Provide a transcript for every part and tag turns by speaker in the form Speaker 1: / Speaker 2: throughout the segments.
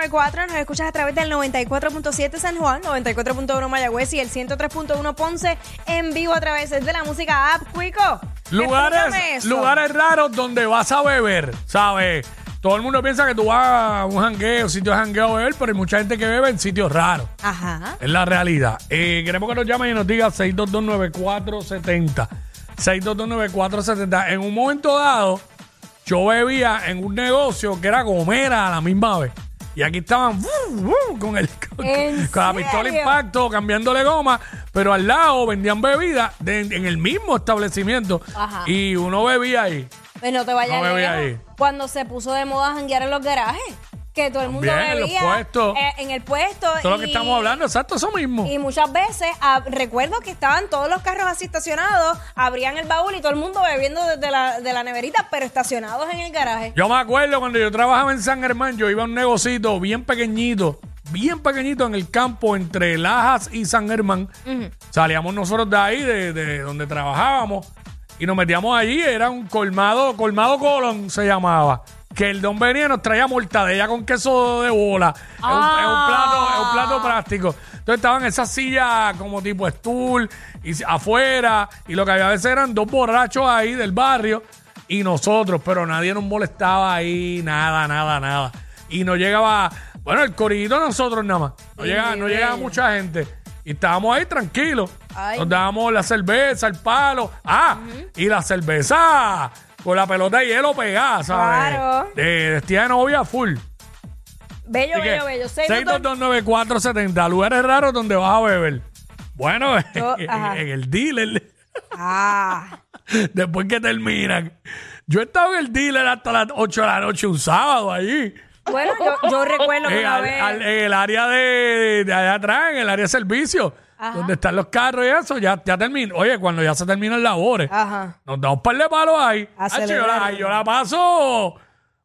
Speaker 1: Z94, nos escuchas a través del 94.7 San Juan, 94.1 Mayagüez y el 103.1 Ponce en vivo a través de la música app explícame
Speaker 2: Lugares, raros donde vas a beber, ¿sabes? Todo el mundo piensa que tú vas a un jangueo, sitio de jangueo a beber, pero hay mucha gente que bebe en sitios raros.
Speaker 1: Ajá.
Speaker 2: Es la realidad. Eh, queremos que nos llamen y nos digan 6229470. 6229470. En un momento dado, yo bebía en un negocio que era gomera a la misma vez. Y aquí estaban ¡vum! ¡vum! con, el, con,
Speaker 1: ¿En
Speaker 2: con la pistola impacto, cambiándole goma, pero al lado vendían bebidas de- en el mismo establecimiento.
Speaker 1: Ajá.
Speaker 2: Y uno bebía ahí.
Speaker 1: Pues no te vayas
Speaker 2: No me voy
Speaker 1: lejos.
Speaker 2: ahí.
Speaker 1: Cuando se puso de moda janguear en los garajes, que todo el mundo
Speaker 2: También, en los
Speaker 1: bebía
Speaker 2: puestos.
Speaker 1: eh, en el puesto.
Speaker 2: Todo lo que
Speaker 1: y-
Speaker 2: estamos hablando, exacto, eso mismo.
Speaker 1: Y muchas veces ah, recuerdo que estaban todos los carros así estacionados, abrían el baúl y todo el mundo bebiendo desde la, de la neverita, pero estacionados en el garaje.
Speaker 2: Yo me acuerdo cuando yo trabajaba en San Germán, yo iba a un negocito bien pequeñito, bien pequeñito en el campo entre Lajas y San Germán. Salíamos nosotros de ahí, de, de donde trabajábamos, y nos metíamos allí, era un colmado, colmado Colón se llamaba. Que el don venía y nos traía mortadella con queso de bola. Es, un, es un plato, es un plato práctico. Entonces estaban esas sillas como tipo stool y afuera. Y lo que había a veces eran dos borrachos ahí del barrio y nosotros, pero nadie nos molestaba ahí, nada, nada, nada. Y no llegaba, bueno, el corillito de nosotros nada más. No,
Speaker 1: Sí,
Speaker 2: llegaba, no llegaba mucha gente. Y estábamos ahí tranquilos.
Speaker 1: Ay.
Speaker 2: Nos dábamos la cerveza, el palo. Ah, y la cerveza con la pelota de hielo pegada, ¿sabes?
Speaker 1: Claro.
Speaker 2: De vestida de novia full.
Speaker 1: Bello,
Speaker 2: Así que,
Speaker 1: bello, bello. Dos, dos-
Speaker 2: 6229470, lugares raros donde vas a beber. Bueno,
Speaker 1: Yo-
Speaker 2: en, el dealer.
Speaker 1: Ah,
Speaker 2: Después que terminan. Yo he estado en el dealer hasta las 8 de la noche un sábado allí.
Speaker 1: bueno, yo, yo recuerdo que
Speaker 2: Eh,
Speaker 1: una
Speaker 2: al-
Speaker 1: vez...
Speaker 2: al- en el área de, de allá atrás, en el área de servicio,
Speaker 1: Ajá.
Speaker 2: donde están los carros y eso, ya, ya termina. Oye, cuando ya se terminan labores,
Speaker 1: Ajá.
Speaker 2: nos da un par de palos ahí.
Speaker 1: A
Speaker 2: Hacho, yo, la, yo la paso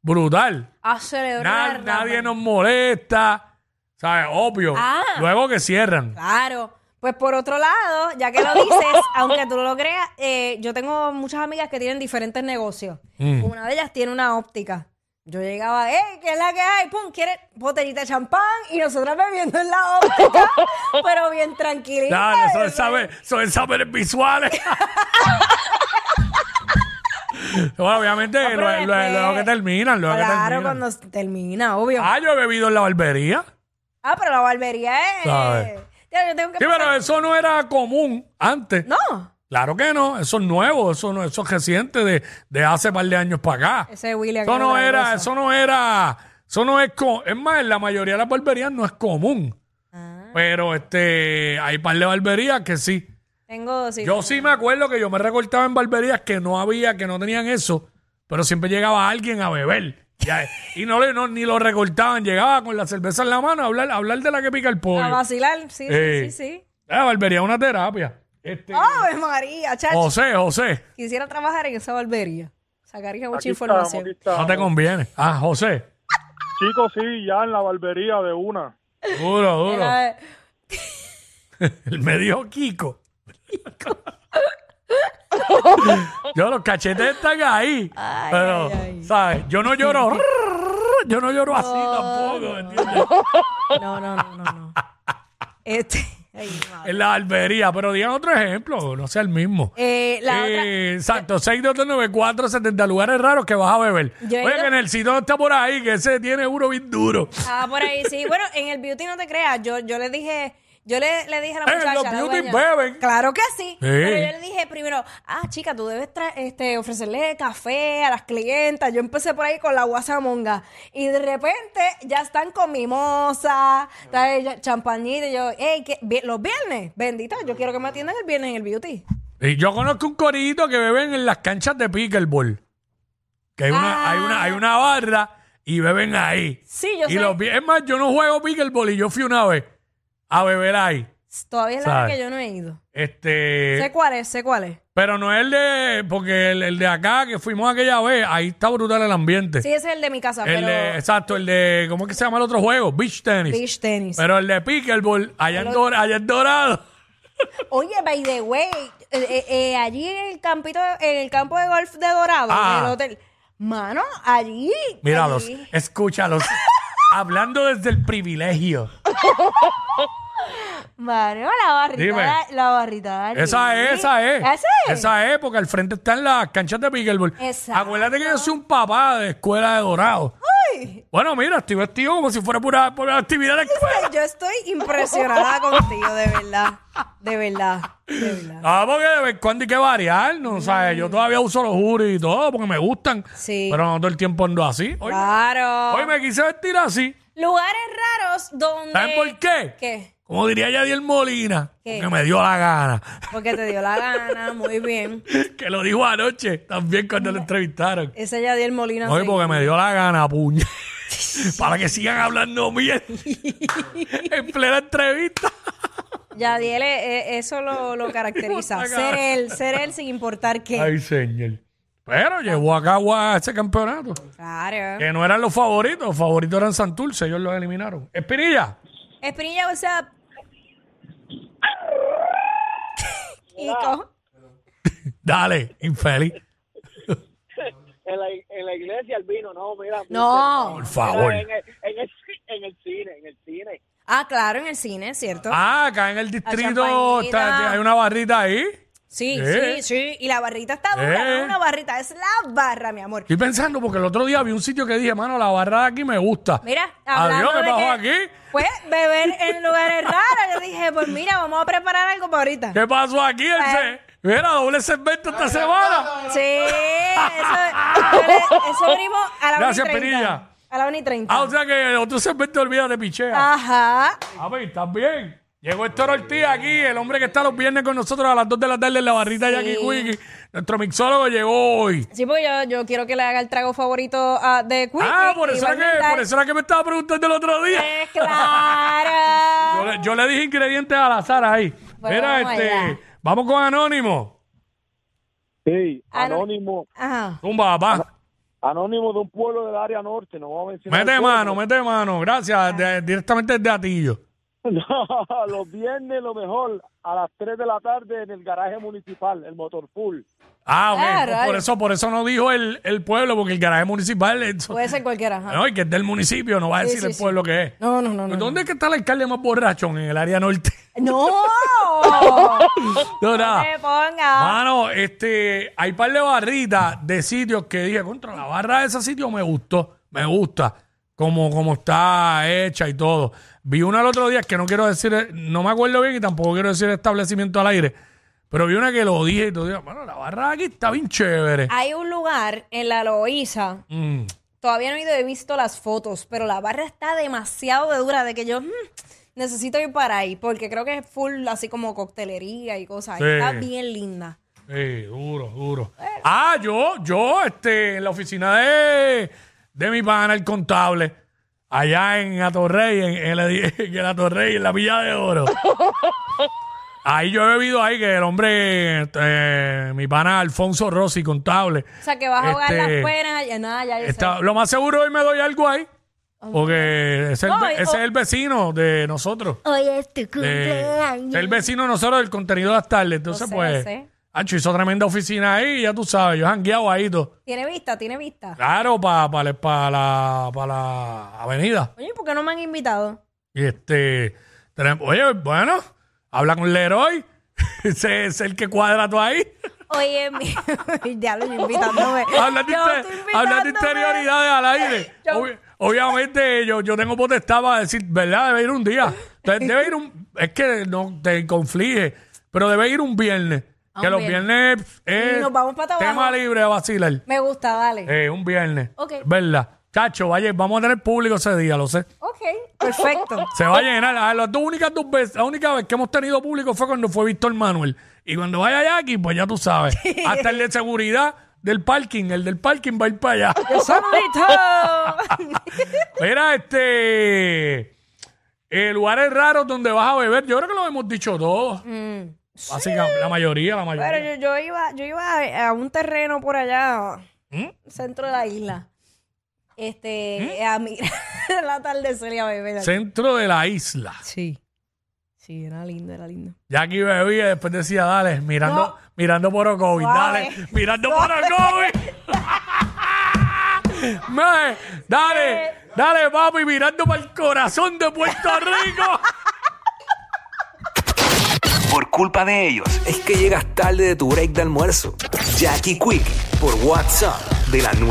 Speaker 2: brutal.
Speaker 1: A celebrar.
Speaker 2: Nadie nos molesta. ¿Sabes? Obvio.
Speaker 1: Ah.
Speaker 2: Luego que cierran.
Speaker 1: Claro. Pues por otro lado, ya que lo dices, aunque tú no lo creas, eh, yo tengo muchas amigas que tienen diferentes negocios.
Speaker 2: Mm.
Speaker 1: Una de ellas tiene una óptica. Yo llegaba, ¡eh! ¿Qué es la que hay? ¡Pum! ¿Quieres botellita de champán? Y nosotros bebiendo en la óptica, pero bien tranquilita.
Speaker 2: Claro, eso es saber, eso es saberes visuales. bueno, obviamente,
Speaker 1: pero
Speaker 2: luego, que terminan, luego que
Speaker 1: Claro,
Speaker 2: terminan.
Speaker 1: cuando termina, obvio.
Speaker 2: Ah, yo he bebido en la barbería.
Speaker 1: Ah, pero la barbería es...
Speaker 2: ¿Sabes?
Speaker 1: Ya, yo tengo que
Speaker 2: Sí, pero
Speaker 1: pasar-
Speaker 2: eso no era común antes.
Speaker 1: No.
Speaker 2: Claro que no, eso es nuevo, eso no, eso es reciente de, de hace par de años para acá.
Speaker 1: Ese William.
Speaker 2: Eso no
Speaker 1: era
Speaker 2: eso no era, eso no es co- es más, en la mayoría de las barberías no es común.
Speaker 1: Ah.
Speaker 2: Pero este, hay par de barberías que sí.
Speaker 1: Tengo, sí.
Speaker 2: Yo sí me acuerdo que yo me recortaba en barberías que no había, que no tenían eso, pero siempre llegaba alguien a beber. Y no, le, no ni lo recortaban, llegaba con la cerveza en la mano a hablar, a hablar de la que pica el
Speaker 1: A
Speaker 2: pollo.
Speaker 1: vacilar, sí,
Speaker 2: Eh.
Speaker 1: sí, sí, sí.
Speaker 2: La barbería es una terapia. Este,
Speaker 1: ¡Ave María, chacho!
Speaker 2: José, José,
Speaker 1: Quisiera trabajar en esa barbería. Sacaría mucha
Speaker 3: Aquí
Speaker 1: información.
Speaker 3: estamos, aquí estamos.
Speaker 2: no te conviene. Ah, José,
Speaker 3: Chicos, sí, ya en la barbería de una.
Speaker 2: duro, duro.
Speaker 1: Era-
Speaker 2: Él me dijo Kiko. yo los cachetes están ahí.
Speaker 1: Ay,
Speaker 2: pero,
Speaker 1: ay, ay.
Speaker 2: ¿sabes? Yo no lloro. yo no lloro así tampoco, ¿entiendes?
Speaker 1: No, no, no, no, no. Este. Ay, madre.
Speaker 2: En la barbería. Pero digan otro ejemplo, no sea el mismo.
Speaker 1: Eh, la otra.
Speaker 2: Eh, exacto, 6229470 lugares raros que vas a beber.
Speaker 1: Yo he
Speaker 2: Oye,
Speaker 1: ido-
Speaker 2: que en el sitio está por ahí, que ese tiene uno bien duro.
Speaker 1: Ah, por ahí, sí. Bueno, en el beauty no te creas. Yo, yo le dije. Yo le, le dije a la
Speaker 2: Eh,
Speaker 1: muchacha.
Speaker 2: los
Speaker 1: la
Speaker 2: beauty
Speaker 1: dueña,
Speaker 2: beben.
Speaker 1: Claro que sí. Pero yo le dije primero, ah, chica, tú debes tra- este, ofrecerle café a las clientas. Yo empecé por ahí con la guasamonga. Y de repente ya están con mimosa, está ella- champañita. Y yo, hey, ¿qué? Vi- los viernes, bendita, yo quiero que me atiendan el viernes en el beauty.
Speaker 2: Y yo conozco un corito que beben en las canchas de pickleball. Que hay una,
Speaker 1: Ah.
Speaker 2: hay una, hay una barra y beben ahí.
Speaker 1: Sí, yo
Speaker 2: y
Speaker 1: sé.
Speaker 2: los vi- es más, yo no juego pickleball y yo fui una vez a beber ahí.
Speaker 1: Todavía es la que yo no he ido.
Speaker 2: Este,
Speaker 1: Sé cuál es, sé cuál es.
Speaker 2: pero no es el de, porque el, el de acá que fuimos aquella vez, ahí está brutal el ambiente.
Speaker 1: Sí, ese es el de mi casa,
Speaker 2: el
Speaker 1: pero
Speaker 2: de, exacto, el de, ¿cómo es que se llama el otro juego? Beach tennis.
Speaker 1: beach tenis.
Speaker 2: Pero el de pickleball, allá, en, Dor- allá en Dorado.
Speaker 1: Oye, by the way, eh, eh, eh, allí en el campito, en el campo de golf de Dorado,
Speaker 2: Ah.
Speaker 1: en el hotel. Mano, allí.
Speaker 2: Míralos,
Speaker 1: allí-
Speaker 2: escúchalos. Hablando desde el privilegio.
Speaker 1: Mario, la barrita.
Speaker 2: Dime.
Speaker 1: La barrita. de
Speaker 2: Esa es, esa es.
Speaker 1: ¿Ese es?
Speaker 2: Esa es, porque al frente están las canchas de pickleball.
Speaker 1: Exacto.
Speaker 2: Acuérdate que yo soy un papá de escuela de Dorado. Bueno, mira, estoy vestido como si fuera pura, pura actividad de escuela.
Speaker 1: yo estoy impresionada contigo, de verdad. De verdad. De verdad.
Speaker 2: Ah, porque de vez en cuando hay que variar, ¿no? O sea, yo todavía uso los juris y todo porque me gustan.
Speaker 1: Sí.
Speaker 2: Pero no todo el tiempo ando así. Hoy,
Speaker 1: Claro.
Speaker 2: hoy me quise vestir así.
Speaker 1: Lugares raros donde.
Speaker 2: ¿Saben por qué?
Speaker 1: ¿Qué?
Speaker 2: Como diría Yadiel Molina,
Speaker 1: ¿Qué?
Speaker 2: que me dio la gana.
Speaker 1: Porque te dio la gana, muy bien.
Speaker 2: que lo dijo anoche también cuando lo entrevistaron.
Speaker 1: Ese Yadiel Molina. Sí.
Speaker 2: porque me dio la gana, puña. Para que sigan hablando bien en plena entrevista.
Speaker 1: Yadiel, eh, eh, eso lo, lo caracteriza. Ser él, ser él sin importar qué.
Speaker 2: Ay, señor. Pero llevó a cabo a ese campeonato.
Speaker 1: Claro.
Speaker 2: Que no eran los favoritos. Los favoritos eran Santurce. Ellos los eliminaron. Espinilla.
Speaker 1: Espinilla, what's up? Kiko.
Speaker 2: Dale, infeliz.
Speaker 4: en la, en la iglesia el vino, no, mira.
Speaker 1: No.
Speaker 2: Por favor.
Speaker 4: En el, en, el, en el cine, en el cine.
Speaker 1: Ah, claro, en el cine, ¿cierto?
Speaker 2: Ah, acá en el distrito
Speaker 1: champañita.
Speaker 2: está- hay una barrita ahí.
Speaker 1: Sí,
Speaker 2: ¿eh?
Speaker 1: sí, sí. Y la barrita está dura, no
Speaker 2: ¿Eh?
Speaker 1: es una barrita, es la barra, mi amor.
Speaker 2: Estoy pensando porque el otro día vi un sitio que dije, mano, la barra de aquí me gusta.
Speaker 1: Mira, hablando
Speaker 2: Adiós, ¿qué
Speaker 1: de
Speaker 2: pasó
Speaker 1: que,
Speaker 2: aquí?
Speaker 1: Pues beber en lugares raros. Yo dije, pues mira, vamos a preparar algo para ahorita.
Speaker 2: ¿Qué pasó aquí? El
Speaker 1: Eh.
Speaker 2: se- Mira, doble segmento esta semana.
Speaker 1: Sí, eso, eso abrimos a la
Speaker 2: Gracias,
Speaker 1: 1 y 30.
Speaker 2: Penilla.
Speaker 1: A la 1 y 30.
Speaker 2: Ah, o sea que el otro segmento olvida de pichea.
Speaker 1: Ajá.
Speaker 2: A ver, ¿estás bien? Llegó Héctor Ortiz aquí, el hombre que está los viernes con nosotros a las 2 de la tarde en la barrita de Jackie Quickie. Nuestro mixólogo llegó hoy.
Speaker 1: Sí, porque yo, yo quiero que le haga el trago favorito ah, de Quickie.
Speaker 2: Ah, por eso, era que, por eso era que me estaba preguntando el otro día.
Speaker 1: Eh, claro.
Speaker 2: Yo le, yo le dije ingredientes al azar ahí.
Speaker 1: Bueno,
Speaker 2: Mira,
Speaker 1: vamos
Speaker 2: este,
Speaker 1: allá.
Speaker 2: vamos con Anónimo.
Speaker 3: Sí, anónimo,
Speaker 1: Ajá.
Speaker 2: Tumba, papá.
Speaker 3: anónimo de un pueblo del área norte, no vamos a mencionar.
Speaker 2: Mete mano, mete mano. Gracias. de- directamente desde Atillo.
Speaker 3: No, los viernes lo mejor, a las 3 de la tarde en el garaje municipal, el motor full.
Speaker 2: Ah, ok.
Speaker 1: Ah,
Speaker 2: Pues por eso, por eso no dijo el, el pueblo, porque el garaje municipal es,
Speaker 1: Puede ser cualquiera. Ajá.
Speaker 2: no, y que es del municipio, no va a
Speaker 1: Sí,
Speaker 2: decir
Speaker 1: sí,
Speaker 2: el
Speaker 1: sí.
Speaker 2: pueblo que es.
Speaker 1: No, no, no, no.
Speaker 2: ¿Dónde es que está el alcalde más borrachón? En el área norte.
Speaker 1: ¡No!
Speaker 2: no, nada.
Speaker 1: te ponga.
Speaker 2: Mano, este, hay par de barritas de sitios que dije, contra la barra de ese sitio me gustó, me gusta, como, como está hecha y todo. Vi una el otro día que no quiero decir, no me acuerdo bien y tampoco quiero decir establecimiento al aire, pero vi una que lo dije y todo, dije, bueno, la barra de aquí está bien chévere.
Speaker 1: Hay un lugar en la Loíza.
Speaker 2: Mm.
Speaker 1: Todavía no he ido, he visto las fotos, pero la barra está demasiado de dura de que yo mm, necesito ir para ahí, porque creo que es full así como coctelería y cosas.
Speaker 2: Sí.
Speaker 1: Está bien linda.
Speaker 2: Sí, duro, duro. Ah, yo, yo, este, en la oficina de, de mi pana, el contable, allá en Atorrey, en, en, la- en Atorrey, en la Villa de Oro. Ahí yo he bebido ahí que el hombre, este, mi pana Alfonso Rossi, contable.
Speaker 1: O sea, que vas a ahogar
Speaker 2: Este,
Speaker 1: las penas y nada, ya yo sé.
Speaker 2: está- lo más seguro hoy me doy algo ahí. Porque ese es el, es vecino de nosotros.
Speaker 1: Hoy es tu cumpleaños.
Speaker 2: es el vecino de nosotros del contenido de las tardes. Entonces,
Speaker 1: sé,
Speaker 2: pues,
Speaker 1: sé.
Speaker 2: Ancho hizo tremenda oficina ahí, ya tú sabes, yo jangueado ahí todo.
Speaker 1: Tiene vista, tiene vista.
Speaker 2: Claro, para la, pa la avenida.
Speaker 1: Oye, ¿por qué no me han invitado?
Speaker 2: Y este, tenemos- oye, bueno, habla con Leroy, ese es el que cuadra tú ahí.
Speaker 1: Oye, mi... ya lo invitándome.
Speaker 2: Habla de, interioridades al aire.
Speaker 1: Yo-
Speaker 2: obviamente yo, yo tengo potestad para decir, ¿verdad? Debe ir un día. Entonces, debe ir un, es que no te conflige, pero debe ir un viernes. Que los
Speaker 1: viernes.
Speaker 2: es
Speaker 1: Y nos vamos pa' abajo.
Speaker 2: tema libre a vacilar.
Speaker 1: Me gusta, dale.
Speaker 2: Eh, un viernes.
Speaker 1: Ok.
Speaker 2: ¿Verdad? Chacho, vaya, vamos a tener público ese día, lo sé.
Speaker 1: Ok, perfecto.
Speaker 2: Se va a llenar. Ah, Las dos únicas dos veces, la única vez que hemos tenido público fue cuando fue Víctor Manuel. Y cuando vaya Jackie, pues ya tú sabes. Hasta el de seguridad del parking, el del parking va a ir para allá.
Speaker 1: ¡Saludito!
Speaker 2: Mira, este. eh, lugares raros donde vas a beber, yo creo que lo hemos dicho todos. Básicamente, la mayoría, la mayoría.
Speaker 1: Pero yo, yo iba, yo iba a, un terreno por allá,
Speaker 2: ¿Mm?
Speaker 1: centro de la isla. Este, a mirar el atardecer y a beber.
Speaker 2: Centro de la isla.
Speaker 1: Sí. Sí, era lindo, era lindo.
Speaker 2: Jackie bebía y después decía, dale, mirando,
Speaker 1: No.
Speaker 2: mirando por Ocovi, dale, mirando por Ocovi. Me, dale, Dale, papi, mirando para el corazón de Puerto Rico.
Speaker 5: Por culpa de ellos, es que llegas tarde de tu break de almuerzo. Jackie Quick, por WhatsApp, de la